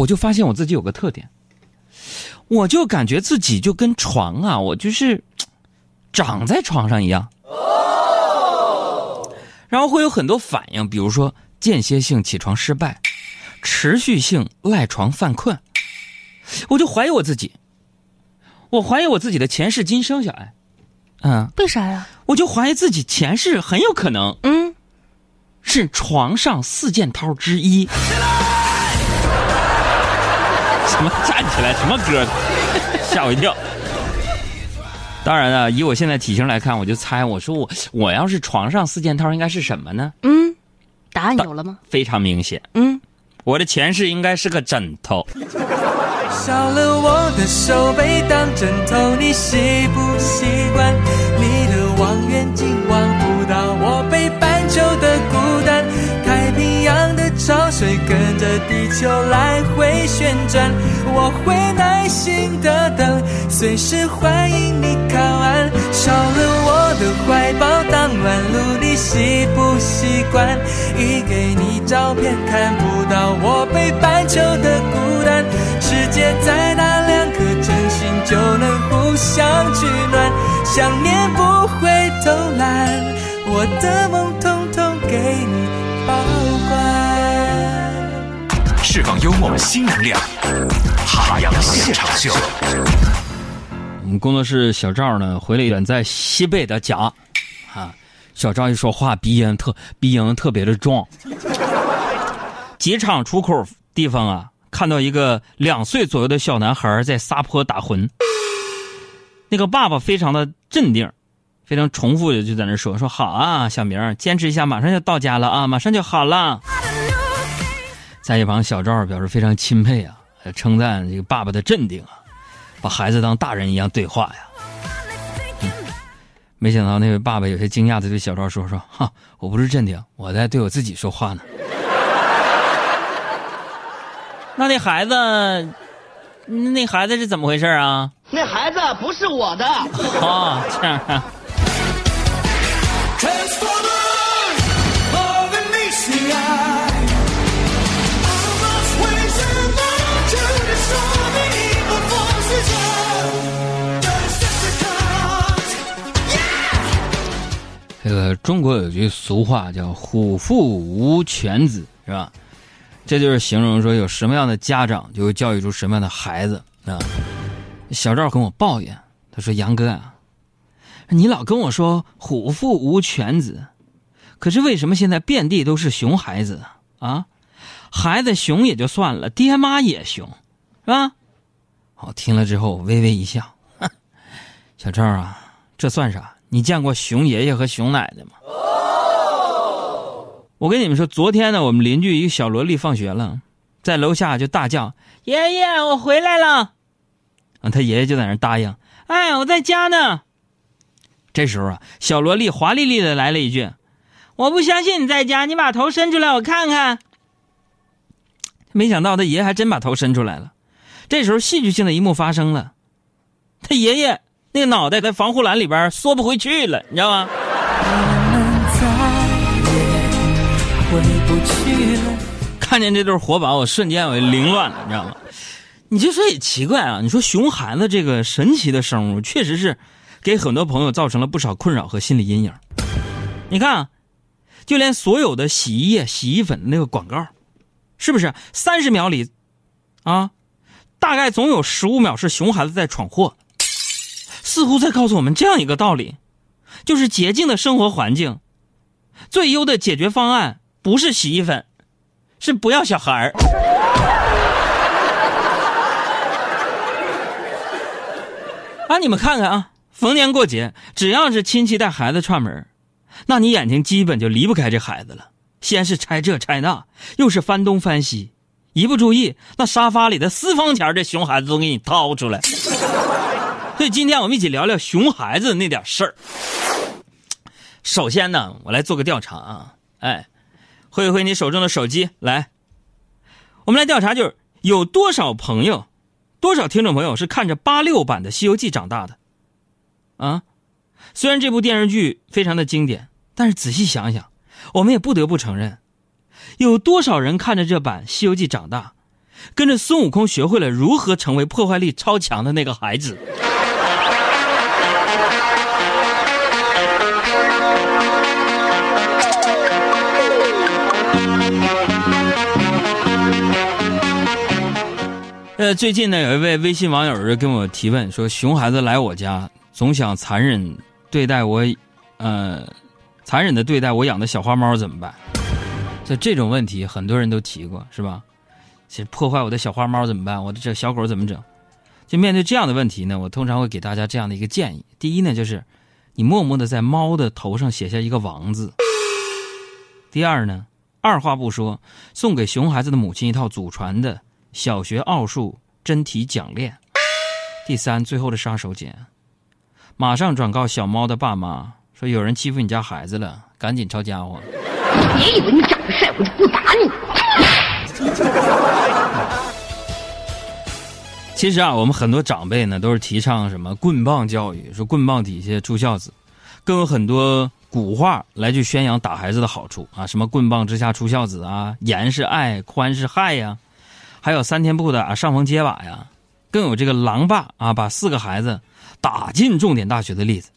我就发现我自己有个特点，我就感觉自己就跟床啊，我就是长在床上一样。然后会有很多反应，比如说间歇性起床失败，持续性赖床犯困。我就怀疑我自己，我怀疑我自己的前世今生，小艾，嗯，为啥呀？我就怀疑自己前世很有可能嗯，是床上四件套之一。什么站起来？什么歌？吓我一跳。当然了，以我现在体型来看，我就猜，我说我我要是床上四件套，应该是什么呢？嗯，答案有了吗？非常明显，嗯，我的前世应该是个枕头。少了我的手背当枕头，你习不习惯？你的望远镜望不到我北半球的孤单，太平洋的潮水跟着地球来回旋转，我会耐心的等，随时欢迎你靠岸。少了我的怀抱当暖炉，你习不习惯？一给你照片看不到我北半球的孤单，世界再大，两颗真心就能互相取暖，想念不会偷懒，我的梦统统给你释放幽默新能量，海洋现场秀。我们工作室小赵呢回了远在西北的家，啊，小赵一说话鼻音特鼻音特别的重。机场出口地方啊，看到一个两岁左右的小男孩在撒泼打混。那个爸爸非常的镇定，非常重复的就在那说说好啊，小明坚持一下，马上就到家了啊，马上就好了。在一旁，小赵表示非常钦佩啊，称赞这个爸爸的镇定啊。把孩子当大人一样对话呀、嗯没想到那位爸爸有些惊讶的对小赵说：“说哈，我不是镇定，我在对我自己说话呢。”那那孩子，那孩子是怎么回事啊？那孩子不是我的。哦，这样啊。中国有句俗话叫“虎父无犬子”，是吧？这就是形容说有什么样的家长就会教育出什么样的孩子啊。小赵跟我抱怨，他说：“杨哥啊，你老跟我说‘虎父无犬子’，可是为什么现在遍地都是熊孩子啊？孩子熊也就算了，爹妈也熊，是吧？”我听了之后微微一笑，小赵啊，这算啥？你见过熊爷爷和熊奶奶吗？我跟你们说，昨天呢，我们邻居一个小萝莉放学了，在楼下就大叫：“爷爷，我回来了！”啊，他爷爷就在那答应：“哎，我在家呢。”这时候啊，小萝莉华丽丽的来了一句：“我不相信你在家，你把头伸出来，我看看。”没想到他爷爷还真把头伸出来了。这时候，戏剧性的一幕发生了，他爷爷那个脑袋在防护栏里边缩不回去了，你知道吗？看见这对活宝，我瞬间我就凌乱了，你知道吗？你就说也奇怪啊，你说熊孩子这个神奇的生物，确实是给很多朋友造成了不少困扰和心理阴影。你看啊，就连所有的洗衣液、洗衣粉的那个广告，是不是三十秒里啊，大概总有十五秒是熊孩子在闯祸，似乎在告诉我们这样一个道理，就是洁净的生活环境，最优的解决方案不是洗衣粉。是不要小孩儿。啊，你们看看啊，逢年过节，只要是亲戚带孩子串门，那你眼睛基本就离不开这孩子了。先是拆这拆那，又是翻东翻西，一不注意，那沙发里的私房钱这熊孩子都给你掏出来。所以今天我们一起聊聊熊孩子那点事儿。首先呢，我来做个调查啊，哎。挥一挥你手中的手机，来，我们来调查，就是有多少朋友，多少听众朋友是看着八六版的《西游记》长大的，啊？虽然这部电视剧非常的经典，但是仔细想想，我们也不得不承认，有多少人看着这版《西游记》长大，跟着孙悟空学会了如何成为破坏力超强的那个孩子。呃，最近呢，有一位微信网友就跟我提问说，熊孩子来我家，总想残忍对待我，呃，残忍的对待我养的小花猫怎么办？就这种问题，很多人都提过，是吧？其实破坏我的小花猫怎么办？我的这小狗怎么整？就面对这样的问题呢，我通常会给大家这样的一个建议：第一呢，就是你默默的在猫的头上写下一个王字；第二呢，二话不说，送给熊孩子的母亲一套祖传的。小学奥数真题讲练，第三，最后的杀手锏，马上转告小猫的爸妈，说有人欺负你家孩子了，赶紧抄家伙。别以为你长得帅，我就不打你。其实啊，我们很多长辈呢，都是提倡什么棍棒教育，说棍棒底下出孝子，更有很多古话来去宣扬打孩子的好处啊，什么棍棒之下出孝子啊，严是爱，宽是害呀。还有三天不打上房揭瓦呀，更有这个狼爸啊把四个孩子打进重点大学的例子，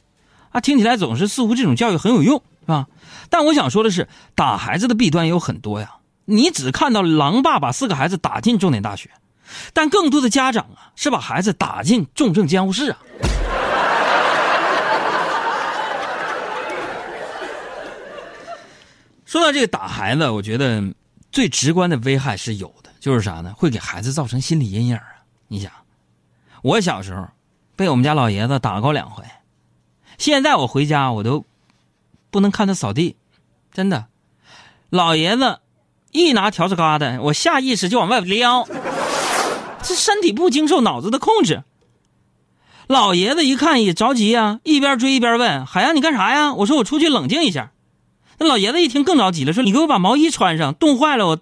啊，听起来总是似乎这种教育很有用，是吧？但我想说的是，打孩子的弊端有很多呀。你只看到狼爸把四个孩子打进重点大学，但更多的家长啊是把孩子打进重症监护室啊。说到这个打孩子，我觉得最直观的危害是有的。就是啥呢？会给孩子造成心理阴影啊！你想，我小时候被我们家老爷子打过两回，现在我回家我都不能看他扫地，真的。老爷子一拿笤帚疙瘩，我下意识就往外撩，这身体不经受脑子的控制。老爷子一看也着急啊，一边追一边问：“海洋，你干啥呀？”我说：“我出去冷静一下。”那老爷子一听更着急了，说：“你给我把毛衣穿上，冻坏了我。”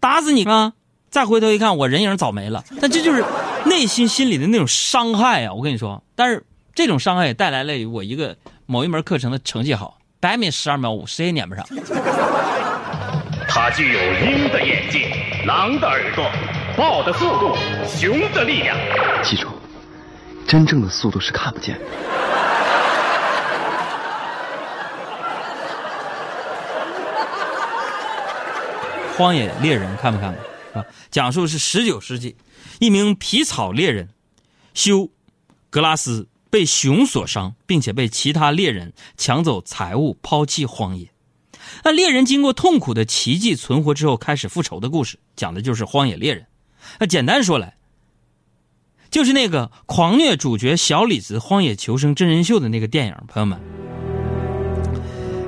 打死你啊！再回头一看，我人影早没了。但这就是内心心里的那种伤害啊！我跟你说，但是这种伤害也带来了我一个某一门课程的成绩好，百米十二秒五，谁也撵不上。他具有鹰的眼睛、狼的耳朵、豹的速度、熊的力量。记住，真正的速度是看不见的。荒野猎人看没看过？啊，讲述是十九世纪，一名皮草猎人修格拉斯被熊所伤，并且被其他猎人抢走财物，抛弃荒野。那猎人经过痛苦的奇迹存活之后，开始复仇的故事，讲的就是荒野猎人。那简单说来，就是那个狂虐主角小李子荒野求生真人秀的那个电影。朋友们，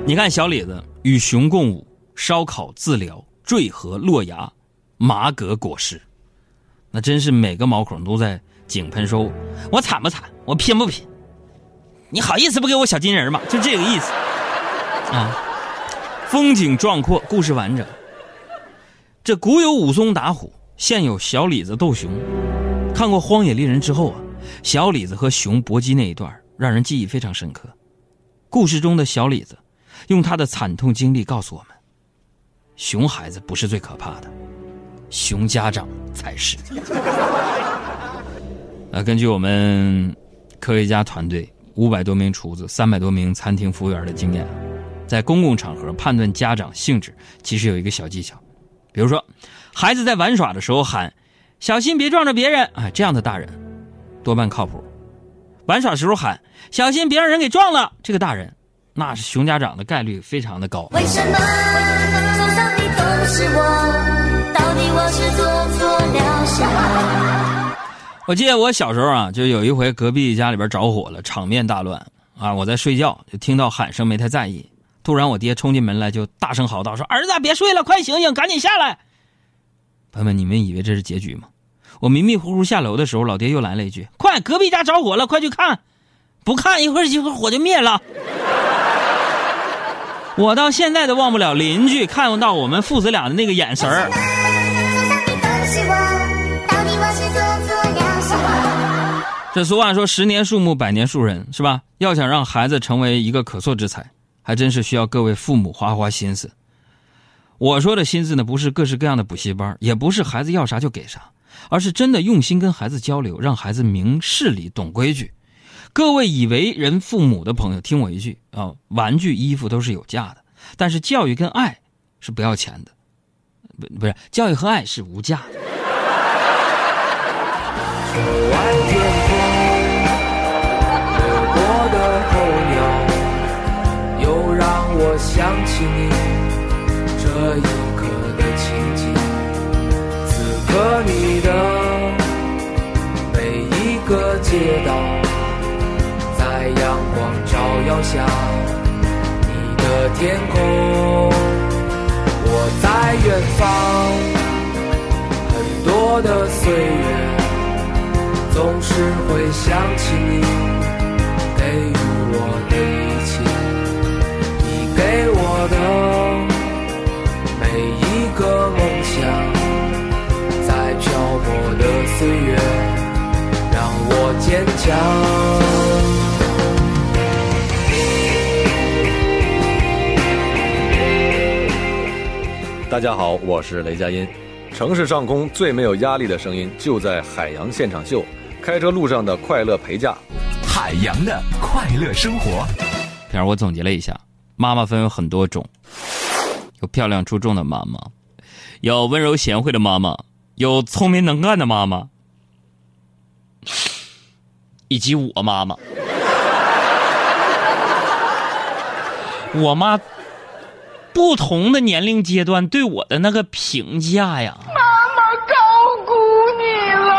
你看小李子与熊共舞，烧烤自疗。坠河落崖，马革裹尸，那真是每个毛孔都在井喷说：“我惨不惨？我拼不拼？你好意思不给我小金人吗？”就这个意思啊。风景壮阔，故事完整。这古有武松打虎，现有小李子斗熊。看过《荒野猎人》之后啊，小李子和熊搏击那一段让人记忆非常深刻。故事中的小李子，用他的惨痛经历告诉我们。熊孩子不是最可怕的，熊家长才是。那，根据我们科学家团队五百多名厨子、三百多名餐厅服务员的经验，在公共场合判断家长性质，其实有一个小技巧。比如说，孩子在玩耍的时候喊“小心别撞着别人”，啊，这样的大人多半靠谱。玩耍时候喊“小心别让人给撞了”，这个大人那是熊家长的概率非常的高。为什么？是我，到底我是做错了什么？我记得我小时候啊，就有一回隔壁家里边着火了，场面大乱啊！我在睡觉，就听到喊声，没太在意。突然，我爹冲进门来，就大声嚎道：“说儿子，别睡了，快醒醒，赶紧下来！”朋友们，你们以为这是结局吗？我迷迷糊糊下楼的时候，老爹又来了一句：“快，隔壁家着火了，快去看！不看，一会儿一会儿火就灭了。”我到现在都忘不了邻居看到我们父子俩的那个眼神儿。这俗话说“十年树木，百年树人”，是吧？要想让孩子成为一个可塑之才，还真是需要各位父母花花心思。我说的心思呢，不是各式各样的补习班，也不是孩子要啥就给啥，而是真的用心跟孩子交流，让孩子明事理、懂规矩。各位以为人父母的朋友，听我一句啊，玩具、衣服都是有价的，但是教育跟爱是不要钱的，不不是教育和爱是无价的。想起你这一刻的情景。此刻你的每一个街道，阳光照耀下，你的天空，我在远方，很多的岁月。总是会想起你给予我的一切，你给我的每一个梦想，在漂泊的岁月让我坚强。大家好，我是雷佳音。城市上空最没有压力的声音，就在海洋现场秀。开车路上的快乐陪驾，海洋的快乐生活。片儿，我总结了一下，妈妈分有很多种，有漂亮出众的妈妈，有温柔贤惠的妈妈，有聪明能干的妈妈，以及我妈妈。我妈不同的年龄阶段对我的那个评价呀。妈妈高估你了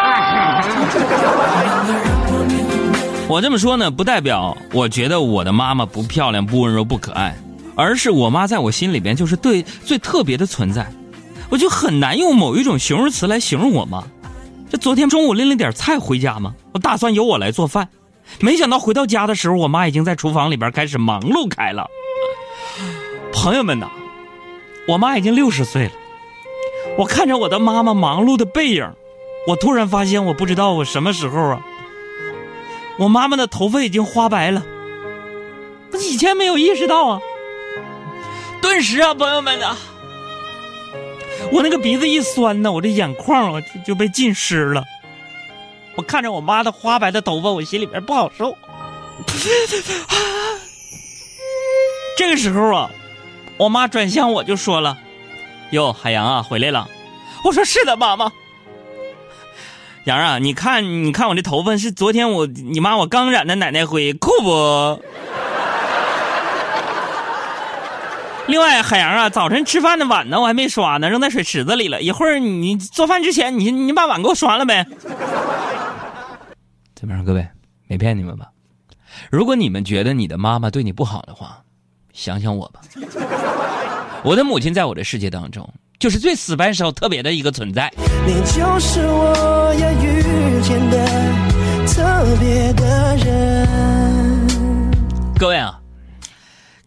我这么说呢，不代表我觉得我的妈妈不漂亮、不温柔、不可爱，而是我妈在我心里边就是对最特别的存在，我就很难用某一种形容词来形容我妈。这昨天中午拎了点菜回家嘛，我打算由我来做饭，没想到回到家的时候，我妈已经在厨房里边开始忙碌开了。朋友们呐，我妈已经六十岁了，我看着我的妈妈忙碌的背影，我突然发现，我不知道我什么时候啊。我妈妈的头发已经花白了，我以前没有意识到啊。顿时啊，朋友们啊，我那个鼻子一酸呢，我这眼眶啊就被浸湿了。我看着我妈的花白的头发，我心里边不好受。这个时候啊，我妈转向我就说了：“哟，海洋啊，回来了。”我说：“是的，妈妈。”杨啊，你看，你看我这头发是昨天我你妈我刚染的奶奶灰，酷不？另外，海洋啊，早晨吃饭的碗呢，我还没刷呢，扔在水池子里了。一会儿你做饭之前，你你把碗给我刷了呗。怎么样，各位，没骗你们吧？如果你们觉得你的妈妈对你不好的话，想想我吧。我的母亲在我的世界当中。就是最死板时候特别的一个存在。你就是我要遇见的特别的人。各位啊，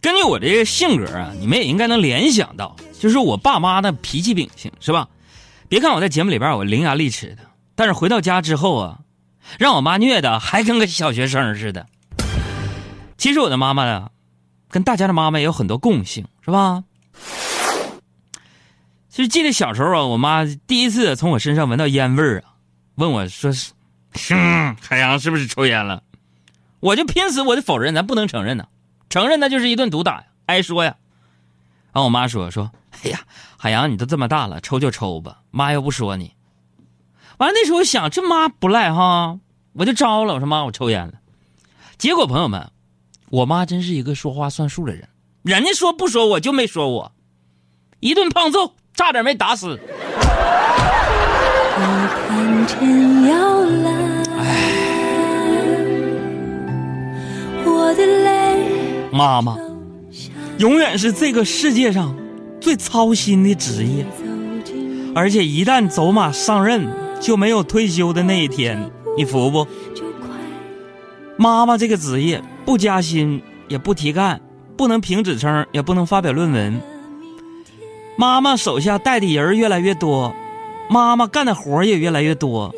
根据我这个性格啊，你们也应该能联想到，就是我爸妈的脾气秉性是吧？别看我在节目里边我伶牙俐齿的，但是回到家之后啊，让我妈虐的还跟个小学生似的。其实我的妈妈呀，跟大家的妈妈也有很多共性，是吧？就记得小时候啊，我妈第一次从我身上闻到烟味儿啊，问我说：“是，海洋是不是抽烟了？”我就拼死我就否认，咱不能承认呢，承认那就是一顿毒打呀，挨说呀。然后我妈说：“说，哎呀，海洋你都这么大了，抽就抽吧，妈又不说你。”完了那时候想，这妈不赖哈，我就招了，我说妈我抽烟了。结果朋友们，我妈真是一个说话算数的人，人家说不说我就没说我，一顿胖揍。差点没打死。妈妈永远是这个世界上最操心的职业，而且一旦走马上任，就没有退休的那一天，你服不？妈妈这个职业不加薪也不提干，不能评职称，也不能发表论文。妈妈手下带的人越来越多，妈妈干的活也越来越多。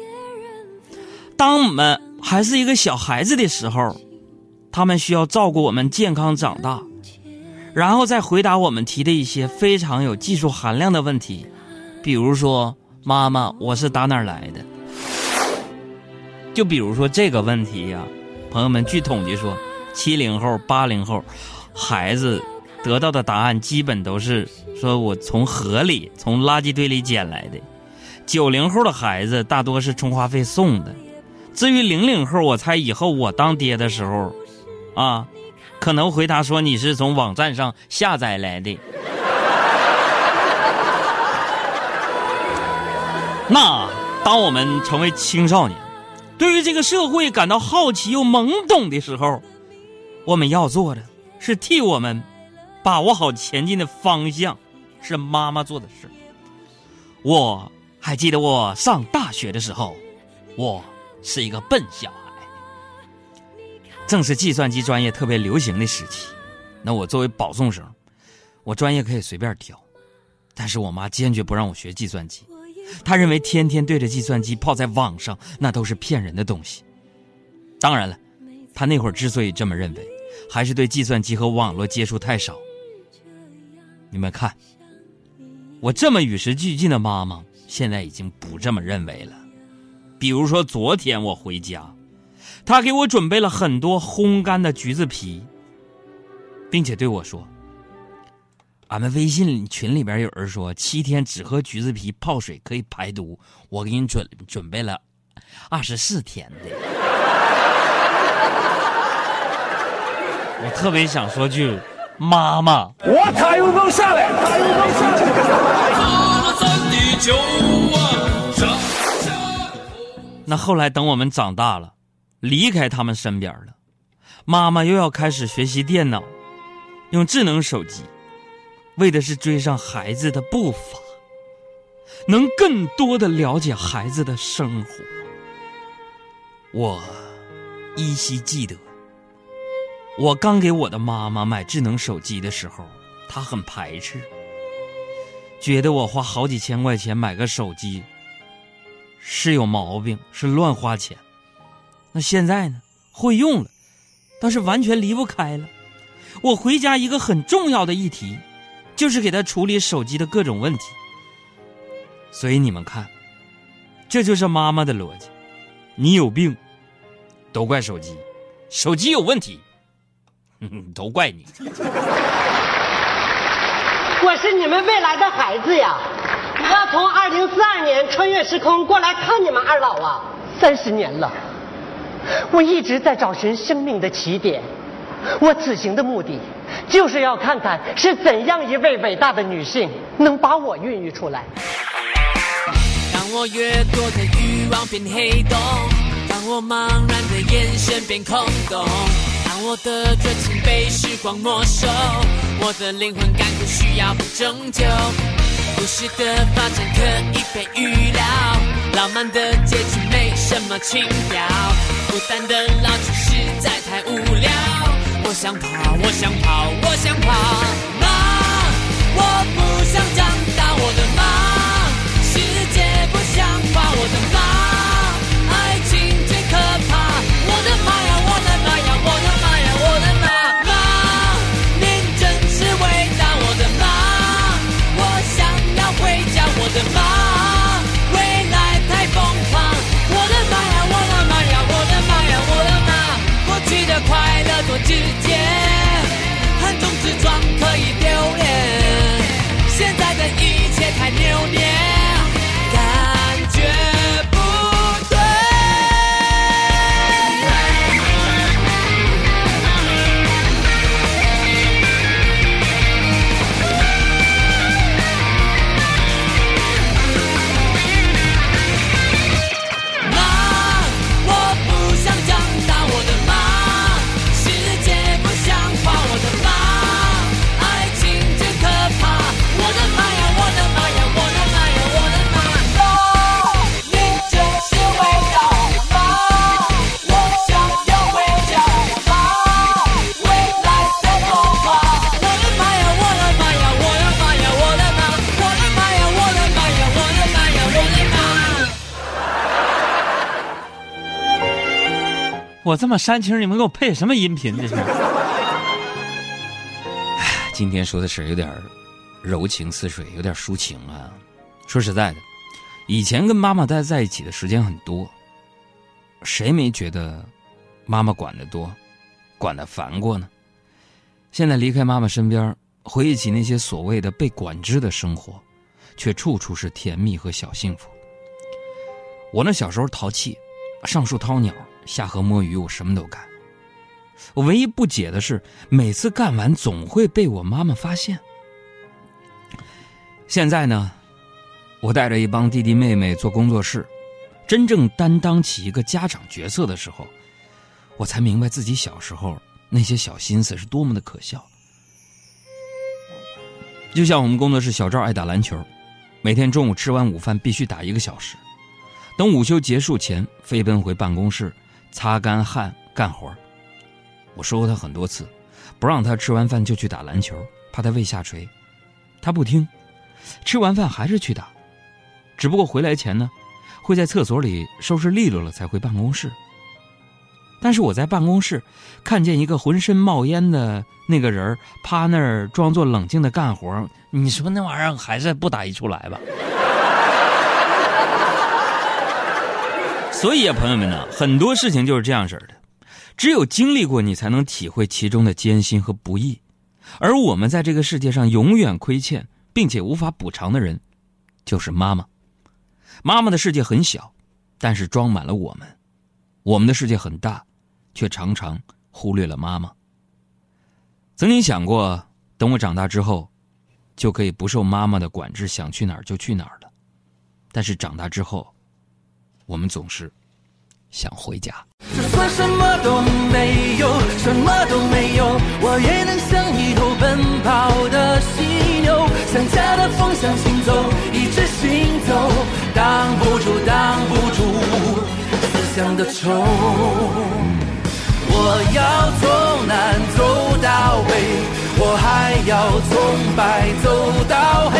当我们还是一个小孩子的时候，他们需要照顾我们健康长大，然后再回答我们提的一些非常有技术含量的问题，比如说“妈妈，我是打哪儿来的？”就比如说这个问题呀、朋友们，据统计说，七零后、八零后孩子得到的答案基本都是说我从河里、从垃圾堆里捡来的。九零后的孩子大多是充话费送的。至于零零后，我猜以后我当爹的时候，啊，可能回答说你是从网站上下载来的。那当我们成为青少年，对于这个社会感到好奇又懵懂的时候，我们要做的是替我们把握好前进的方向，是妈妈做的事。我还记得我上大学的时候，我是一个笨小孩。正是计算机专业特别流行的时期，那我作为保送生，我专业可以随便挑，但是我妈坚决不让我学计算机，她认为天天对着计算机泡在网上，那都是骗人的东西。当然了，她那会儿之所以这么认为，还是对计算机和网络接触太少。你们看，我这么与时俱进的妈妈，现在已经不这么认为了。比如说昨天我回家。她给我准备了很多烘干的橘子皮，并且对我说：“俺们微信群里边有人说七天只喝橘子皮泡水可以排毒，我给你准准备了二十四天的。”我特别想说句：“妈妈。那后来等我们长大了。离开他们身边了，妈妈又要开始学习电脑，用智能手机，为的是追上孩子的步伐，能更多的了解孩子的生活。我依稀记得，我刚给我的妈妈买智能手机的时候，她很排斥，觉得我花好几千块钱买个手机是有毛病，是乱花钱。那现在呢？会用了，但是完全离不开了。我回家一个很重要的议题，就是给他处理手机的各种问题。所以你们看，这就是妈妈的逻辑：你有病，都怪手机；手机有问题，都怪你。我是你们未来的孩子呀！我要从二零四二年穿越时空过来看你们二老啊！三十年了。我一直在找寻生命的起点，我此行的目的，就是要看看是怎样一位伟大的女性能把我孕育出来。当我越多的欲望变黑洞，当我茫然的眼神变空洞，当我的热情被时光没收，我的灵魂感觉需要被拯救。故事的发展可以被预料，浪漫的结局没什么情调，孤单的老去实在太无聊。我想跑，我想跑，我想跑，妈，我不想长大，我的妈，世界不像话，我的妈，么煽情，你们给我配什么音频？这是。今天说的是有点柔情似水，有点抒情啊。说实在的，以前跟妈妈待在一起的时间很多，谁没觉得妈妈管得多，管得烦过呢？现在离开妈妈身边，回忆起那些所谓的被管制的生活，却处处是甜蜜和小幸福。我那小时候淘气，上树掏鸟，下河摸鱼，我什么都干。我唯一不解的是，每次干完总会被我妈妈发现。现在呢，我带着一帮弟弟妹妹做工作室，真正担当起一个家长角色的时候，我才明白自己小时候那些小心思是多么的可笑。就像我们工作室小赵爱打篮球，每天中午吃完午饭必须打一个小时，等午休结束前飞奔回办公室，擦干汗干活我说过他很多次，不让他吃完饭就去打篮球，怕他胃下垂。他不听，吃完饭还是去打，只不过回来前呢，会在厕所里收拾利落了才回办公室。但是我在办公室看见一个浑身冒烟的那个人趴那儿装作冷静的干活，你说那玩意儿还是不打一处来吧？所以啊，朋友们呢，很多事情就是这样式的。只有经历过，你才能体会其中的艰辛和不易。而我们在这个世界上永远亏欠并且无法补偿的人，就是妈妈。妈妈的世界很小，但是装满了我们；我们的世界很大，却常常忽略了妈妈。曾经想过，等我长大之后，就可以不受妈妈的管制，想去哪儿就去哪儿了。但是长大之后，我们总是。想回家。就算什么都没有，什么都没有，我也能像一头奔跑的犀牛，向家的方向行走，一直行走，挡不住，挡不住思乡的愁。我要从南走到北，我还要从白走到黑，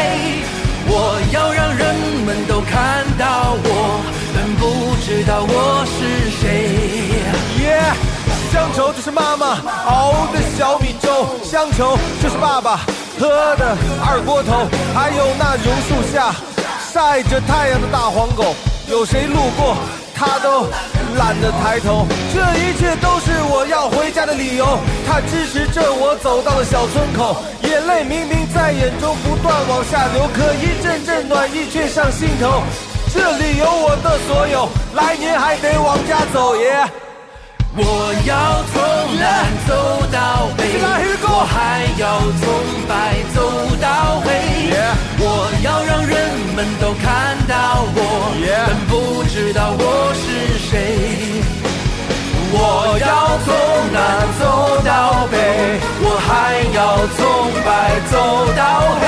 我要让人们都看到我。是妈妈熬的小米粥，乡愁就是爸爸喝的二锅头，还有那榕树下晒着太阳的大黄狗，有谁路过他都懒得抬头。这一切都是我要回家的理由，它支持着我走到了小村口，眼泪明明在眼中不断往下流，可一阵阵暖意却上心头。这里有我的所有，来年还得往家走耶。我要从南走到北，我还要从白走到黑。我要让人们都看到我，但不知道我是谁。我要从南走到北，我还要从白走到黑。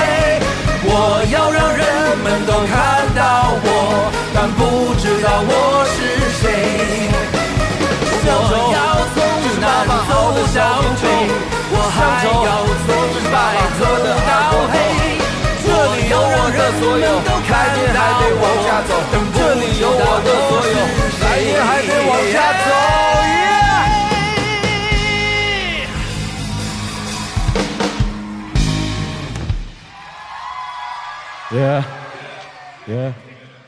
我要让人们都看到我，但不知道我是谁。我要从南走到北，我还要从白走到黑。这里有我的所有，来年还得往下走。这里有我的所有，来年还得往下走。Yeah, yeah.